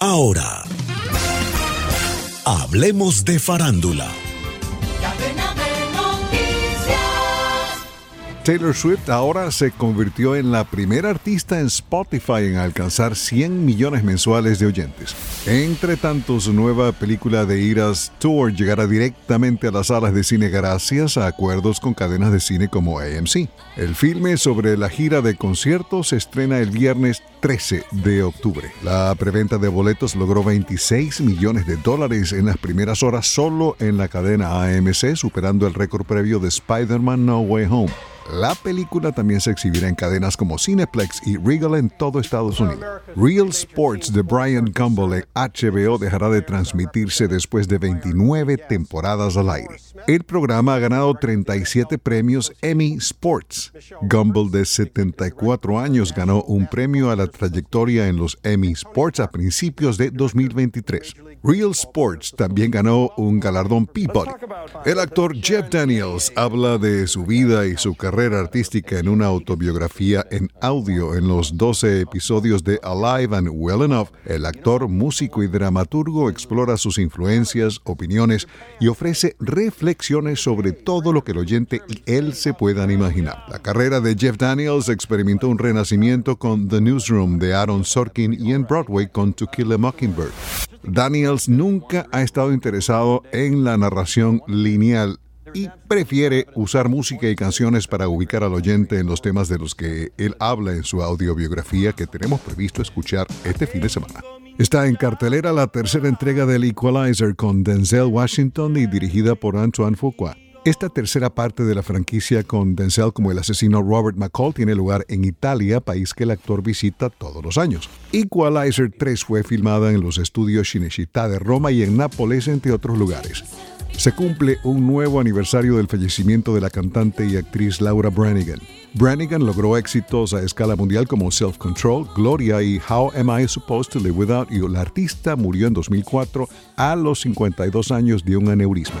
Ahora, hablemos de farándula. Taylor Swift ahora se convirtió en la primera artista en Spotify en alcanzar 100 millones mensuales de oyentes. Entre tanto, su nueva película de Iras Tour llegará directamente a las salas de cine gracias a acuerdos con cadenas de cine como AMC. El filme sobre la gira de conciertos se estrena el viernes 13 de octubre. La preventa de boletos logró 26 millones de dólares en las primeras horas solo en la cadena AMC, superando el récord previo de Spider-Man No Way Home. La película también se exhibirá en cadenas como Cineplex y Regal en todo Estados Unidos. Real Sports de Brian Gumbel en HBO dejará de transmitirse después de 29 temporadas al aire. El programa ha ganado 37 premios Emmy Sports. Gumbel, de 74 años, ganó un premio a la trayectoria en los Emmy Sports a principios de 2023. Real Sports también ganó un galardón Peabody. El actor Jeff Daniels habla de su vida y su carrera artística en una autobiografía en audio en los 12 episodios de Alive and Well Enough. El actor, músico y dramaturgo explora sus influencias, opiniones y ofrece reflexiones sobre todo lo que el oyente y él se puedan imaginar. La carrera de Jeff Daniels experimentó un renacimiento con The Newsroom de Aaron Sorkin y en Broadway con To Kill a Mockingbird. Daniels nunca ha estado interesado en la narración lineal y prefiere usar música y canciones para ubicar al oyente en los temas de los que él habla en su audiobiografía que tenemos previsto escuchar este fin de semana. Está en cartelera la tercera entrega del Equalizer con Denzel Washington y dirigida por Antoine Fuqua. Esta tercera parte de la franquicia con Denzel como el asesino Robert McCall tiene lugar en Italia, país que el actor visita todos los años. Equalizer 3 fue filmada en los estudios Cinecittà de Roma y en Nápoles, entre otros lugares. Se cumple un nuevo aniversario del fallecimiento de la cantante y actriz Laura Branigan. Branigan logró éxitos a escala mundial como Self Control, Gloria y How Am I Supposed to Live Without You. La artista murió en 2004 a los 52 años de un aneurisma.